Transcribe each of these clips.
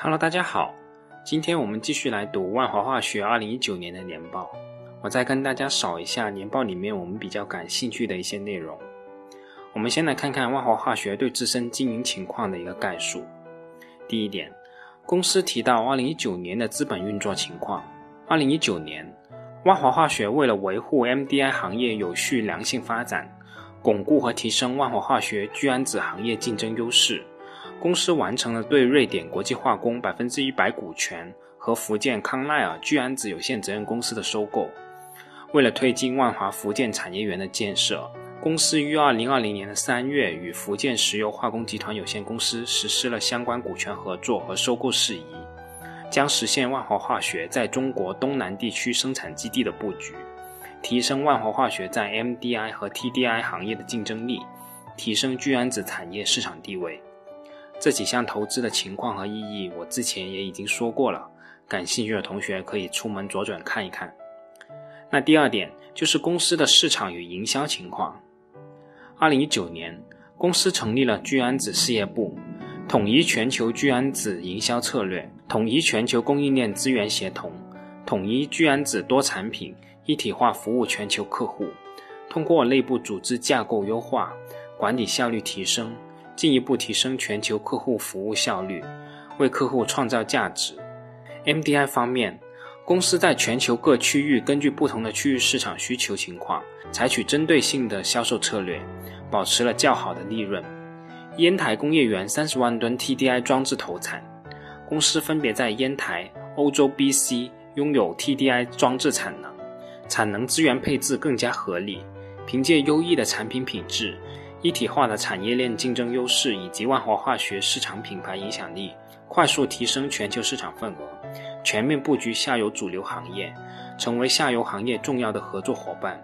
Hello，大家好，今天我们继续来读万华化学二零一九年的年报。我再跟大家扫一下年报里面我们比较感兴趣的一些内容。我们先来看看万华化学对自身经营情况的一个概述。第一点，公司提到二零一九年的资本运作情况。二零一九年，万华化学为了维护 MDI 行业有序良性发展，巩固和提升万华化学聚氨酯行业竞争优势。公司完成了对瑞典国际化工百分之一百股权和福建康奈尔聚氨酯有限责任公司的收购。为了推进万华福建产业园的建设，公司于二零二零年的三月与福建石油化工集团有限公司实施了相关股权合作和收购事宜，将实现万华化学在中国东南地区生产基地的布局，提升万华化学在 MDI 和 TDI 行业的竞争力，提升聚氨酯产业市场地位。这几项投资的情况和意义，我之前也已经说过了，感兴趣的同学可以出门左转看一看。那第二点就是公司的市场与营销情况。二零一九年，公司成立了聚氨酯事业部，统一全球聚氨酯营销策略，统一全球供应链资源协同，统一聚氨酯多产品一体化服务全球客户，通过内部组织架构优化，管理效率提升。进一步提升全球客户服务效率，为客户创造价值。MDI 方面，公司在全球各区域根据不同的区域市场需求情况，采取针对性的销售策略，保持了较好的利润。烟台工业园三十万吨 TDI 装置投产，公司分别在烟台、欧洲 BC 拥有 TDI 装置产能，产能资源配置更加合理，凭借优异的产品品质。一体化的产业链竞争优势以及万华化学市场品牌影响力，快速提升全球市场份额，全面布局下游主流行业，成为下游行业重要的合作伙伴。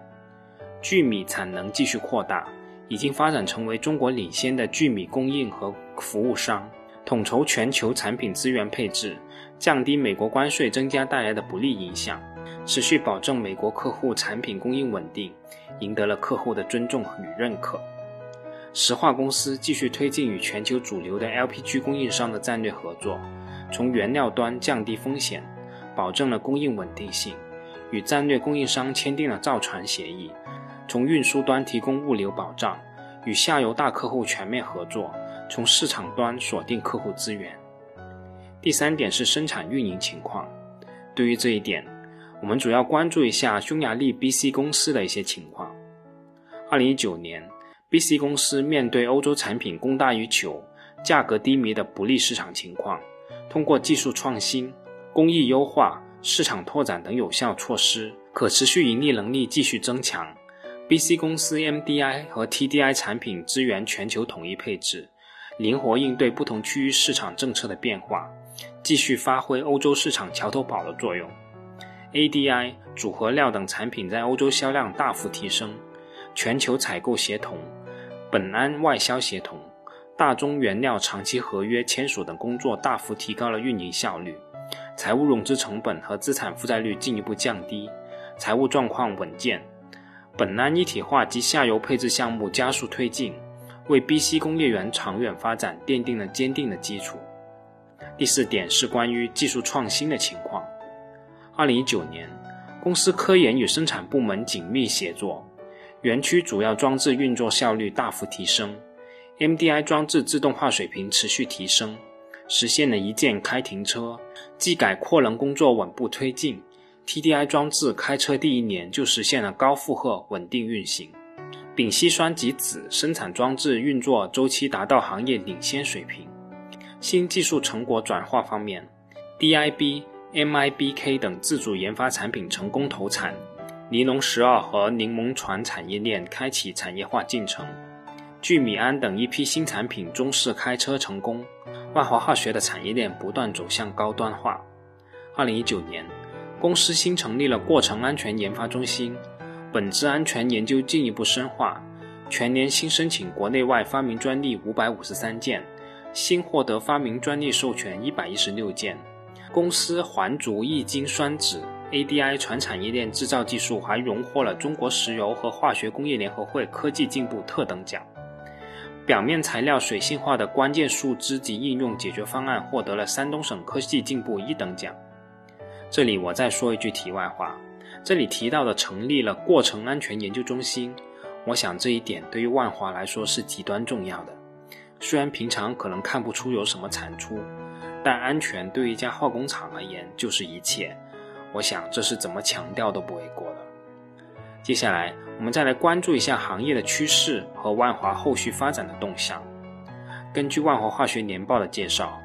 聚米产能继续扩大，已经发展成为中国领先的聚米供应和服务商，统筹全球产品资源配置，降低美国关税增加带来的不利影响，持续保证美国客户产品供应稳定，赢得了客户的尊重与认可。石化公司继续推进与全球主流的 LPG 供应商的战略合作，从原料端降低风险，保证了供应稳定性；与战略供应商签订了造船协议，从运输端提供物流保障；与下游大客户全面合作，从市场端锁定客户资源。第三点是生产运营情况。对于这一点，我们主要关注一下匈牙利 BC 公司的一些情况。二零一九年。BC 公司面对欧洲产品供大于求、价格低迷的不利市场情况，通过技术创新、工艺优化、市场拓展等有效措施，可持续盈利能力继续增强。BC 公司 MDI 和 TDI 产品资源全球统一配置，灵活应对不同区域市场政策的变化，继续发挥欧洲市场桥头堡的作用。ADI 组合料等产品在欧洲销量大幅提升，全球采购协同。本安外销协同、大中原料长期合约签署等工作大幅提高了运营效率，财务融资成本和资产负债率进一步降低，财务状况稳健。本安一体化及下游配置项目加速推进，为 BC 工业园长远发展奠定了坚定的基础。第四点是关于技术创新的情况。二零一九年，公司科研与生产部门紧密协作。园区主要装置运作效率大幅提升，MDI 装置自动化水平持续提升，实现了一键开停车、技改扩能工作稳步推进。TDI 装置开车第一年就实现了高负荷稳定运行。丙烯酸及酯生产装置运作周期达到行业领先水平。新技术成果转化方面，DIB、MIBK 等自主研发产品成功投产。尼龙十二和柠檬船产业链开启产业化进程，聚米安等一批新产品中试开车成功，万华化学的产业链不断走向高端化。二零一九年，公司新成立了过程安全研发中心，本质安全研究进一步深化，全年新申请国内外发明专利五百五十三件，新获得发明专利授权一百一十六件。公司环族异晶酸酯。ADI 全产业链制造技术还荣获了中国石油和化学工业联合会科技进步特等奖。表面材料水性化的关键树枝及应用解决方案获得了山东省科技进步一等奖。这里我再说一句题外话，这里提到的成立了过程安全研究中心，我想这一点对于万华来说是极端重要的。虽然平常可能看不出有什么产出，但安全对一家化工厂而言就是一切。我想这是怎么强调都不为过的。接下来，我们再来关注一下行业的趋势和万华后续发展的动向。根据万华化学年报的介绍，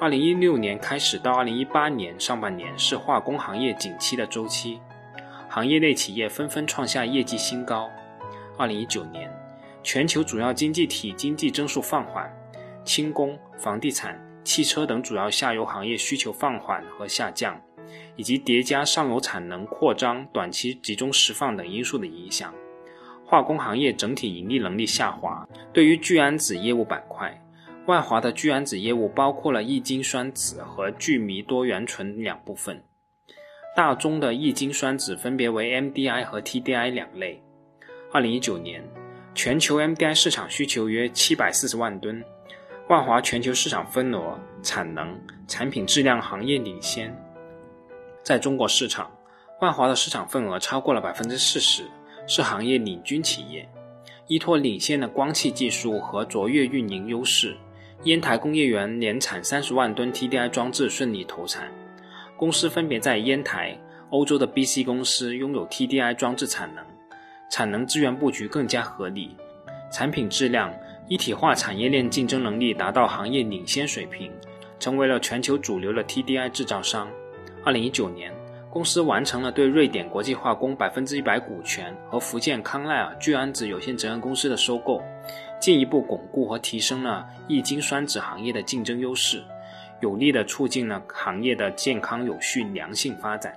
二零一六年开始到二零一八年上半年是化工行业景气的周期，行业内企业纷纷创下业绩新高。二零一九年。全球主要经济体经济增速放缓，轻工、房地产、汽车等主要下游行业需求放缓和下降，以及叠加上游产能扩张、短期集中释放等因素的影响，化工行业整体盈利能力下滑。对于聚氨酯业务板块，万华的聚氨酯业务包括了异晶酸酯和聚醚多元醇两部分，大宗的异晶酸酯分别为 MDI 和 TDI 两类。二零一九年。全球 MDI 市场需求约七百四十万吨，万华全球市场份额、产能、产品质量行业领先。在中国市场，万华的市场份额超过了百分之四十，是行业领军企业。依托领先的光气技术和卓越运营优势，烟台工业园年产三十万吨 TDI 装置顺利投产。公司分别在烟台、欧洲的 BC 公司拥有 TDI 装置产能。产能资源布局更加合理，产品质量一体化产业链竞争能力达到行业领先水平，成为了全球主流的 TDI 制造商。二零一九年，公司完成了对瑞典国际化工百分之一百股权和福建康奈尔聚氨酯有限责任公司的收购，进一步巩固和提升了异晶酸酯行业的竞争优势，有力的促进了行业的健康有序良性发展。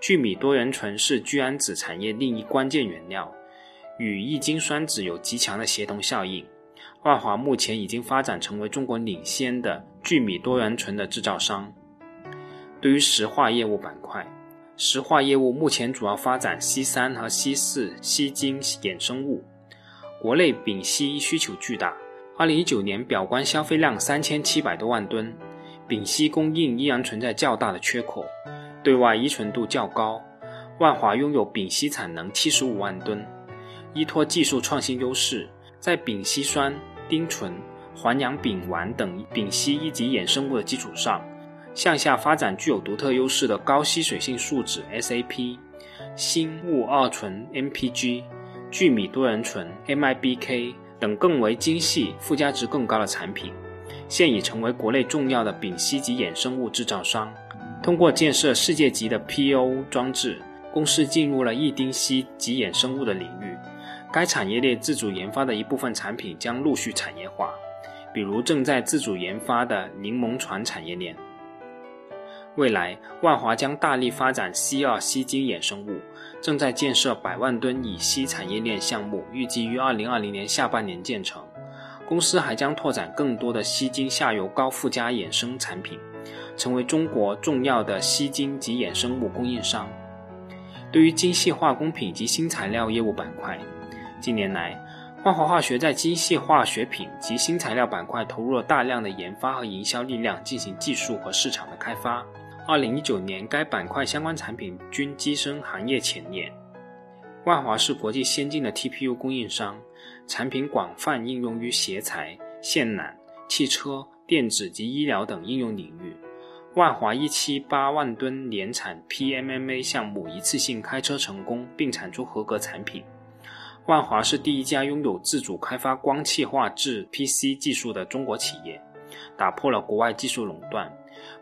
聚米多元醇是聚氨酯产业另一关键原料，与异晶酸酯有极强的协同效应。万华目前已经发展成为中国领先的聚米多元醇的制造商。对于石化业务板块，石化业务目前主要发展硒三和硒四硒晶衍生物。国内丙烯需求巨大，二零一九年表观消费量三千七百多万吨，丙烯供应依然存在较大的缺口。对外依存度较高，万华拥有丙烯产能七十五万吨，依托技术创新优势，在丙烯酸、丁醇、环氧丙烷等丙烯一级衍生物的基础上，向下发展具有独特优势的高吸水性树脂 SAP、锌钨二醇 MPG、聚米多元醇 MIBK 等更为精细、附加值更高的产品，现已成为国内重要的丙烯级衍生物制造商。通过建设世界级的 PO 装置，公司进入了异丁烯及衍生物的领域。该产业链自主研发的一部分产品将陆续产业化，比如正在自主研发的柠檬船产业链。未来，万华将大力发展烯二烯晶衍生物，正在建设百万吨乙烯产业链项目，预计于二零二零年下半年建成。公司还将拓展更多的烯晶下游高附加衍生产品。成为中国重要的烯晶及衍生物供应商。对于精细化工品及新材料业务板块，近年来，万华化学在精细化学品及新材料板块投入了大量的研发和营销力量，进行技术和市场的开发。二零一九年，该板块相关产品均跻身行业前列。万华是国际先进的 TPU 供应商，产品广泛应用于鞋材、线缆、汽车、电子及医疗等应用领域。万华一期八万吨年产 PMMA 项目一次性开车成功，并产出合格产品。万华是第一家拥有自主开发光气化制 PC 技术的中国企业，打破了国外技术垄断，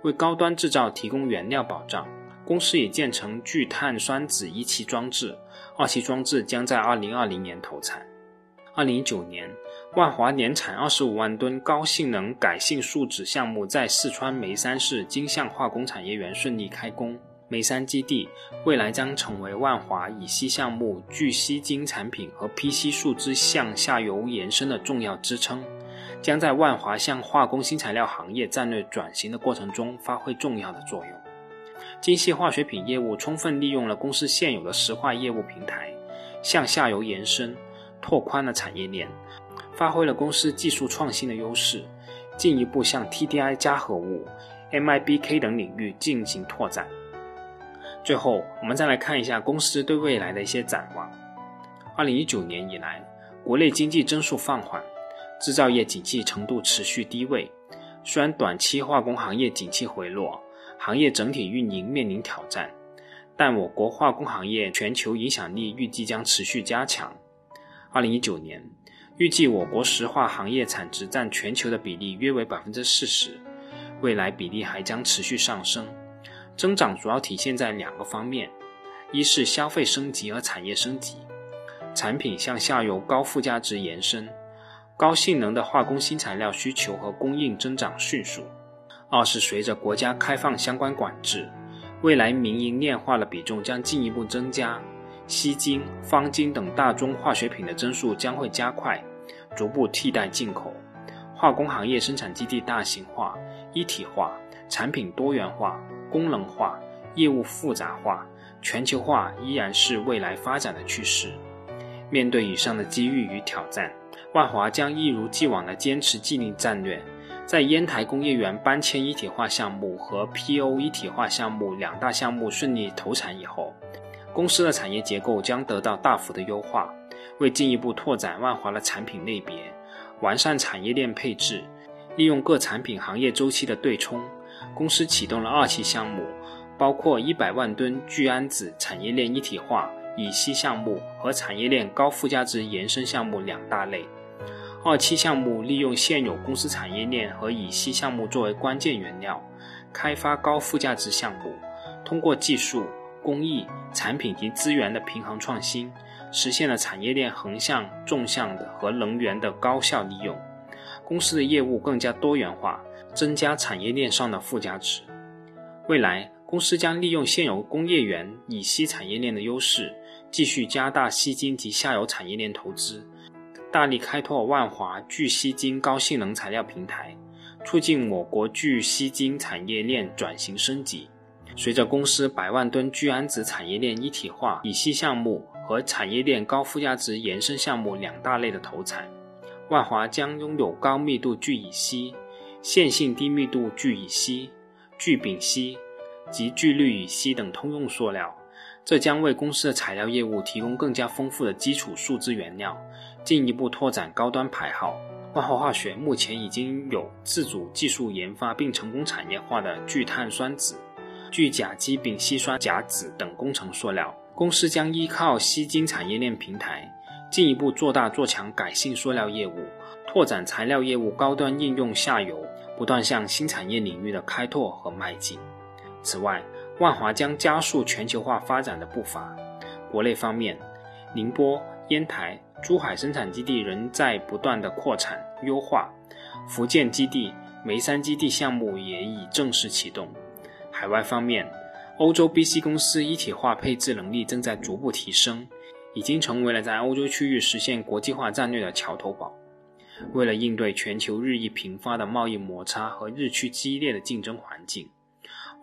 为高端制造提供原料保障。公司已建成聚碳酸酯一期装置，二期装置将在二零二零年投产。二零一九年。万华年产二十五万吨高性能改性树脂项目在四川眉山市金相化工产业园顺利开工。眉山基地未来将成为万华乙烯项目聚烯晶产品和 PC 树脂向下游延伸的重要支撑，将在万华向化工新材料行业战略转型的过程中发挥重要的作用。精细化学品业务充分利用了公司现有的石化业务平台，向下游延伸，拓宽了产业链。发挥了公司技术创新的优势，进一步向 TDI 加合物、MIBK 等领域进行拓展。最后，我们再来看一下公司对未来的一些展望。二零一九年以来，国内经济增速放缓，制造业景气程度持续低位。虽然短期化工行业景气回落，行业整体运营面临挑战，但我国化工行业全球影响力预计将持续加强。二零一九年，预计我国石化行业产值占全球的比例约为百分之四十，未来比例还将持续上升。增长主要体现在两个方面：一是消费升级和产业升级，产品向下游高附加值延伸。高性能的化工新材料需求和供应增长迅速。二是随着国家开放相关管制，未来民营炼化的比重将进一步增加，锡金、方金等大宗化学品的增速将会加快，逐步替代进口。化工行业生产基地大型化、一体化、产品多元化、功能化、业务复杂化、全球化依然是未来发展的趋势。面对以上的机遇与挑战。万华将一如既往地坚持既定战略，在烟台工业园搬迁一体化项目和 PO 一体化项目两大项目顺利投产以后，公司的产业结构将得到大幅的优化。为进一步拓展万华的产品类别，完善产业链配置，利用各产品行业周期的对冲，公司启动了二期项目，包括一百万吨聚氨酯产业链一体化、乙烯项目和产业链高附加值延伸项目两大类。二期项目利用现有公司产业链和乙烯项目作为关键原料，开发高附加值项目，通过技术、工艺、产品及资源的平衡创新，实现了产业链横向、纵向的和能源的高效利用。公司的业务更加多元化，增加产业链上的附加值。未来，公司将利用现有工业园乙烯产业链的优势，继续加大锡金及下游产业链投资。大力开拓万华聚锡金高性能材料平台，促进我国聚锡金产业链转型升级。随着公司百万吨聚氨酯产业链一体化乙烯项目和产业链高附加值延伸项目两大类的投产，万华将拥有高密度聚乙烯、线性低密度聚乙烯、聚丙烯及聚氯乙烯等通用塑料。这将为公司的材料业务提供更加丰富的基础树脂原料，进一步拓展高端牌号。万华化学目前已经有自主技术研发并成功产业化的聚碳酸酯、聚甲基丙烯酸甲酯等工程塑料。公司将依靠吸金产业链平台，进一步做大做强改性塑料业务，拓展材料业务高端应用下游，不断向新产业领域的开拓和迈进。此外，万华将加速全球化发展的步伐。国内方面，宁波、烟台、珠海生产基地仍在不断的扩产优化，福建基地、眉山基地项目也已正式启动。海外方面，欧洲 BC 公司一体化配置能力正在逐步提升，已经成为了在欧洲区域实现国际化战略的桥头堡。为了应对全球日益频发的贸易摩擦和日趋激烈的竞争环境。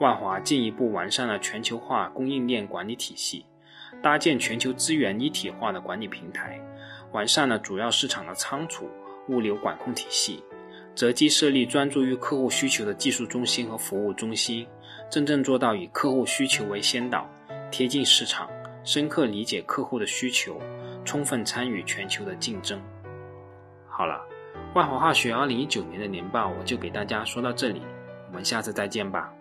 万华进一步完善了全球化供应链管理体系，搭建全球资源一体化的管理平台，完善了主要市场的仓储、物流管控体系，择机设立专注于客户需求的技术中心和服务中心，真正做到以客户需求为先导，贴近市场，深刻理解客户的需求，充分参与全球的竞争。好了，万华化学二零一九年的年报我就给大家说到这里，我们下次再见吧。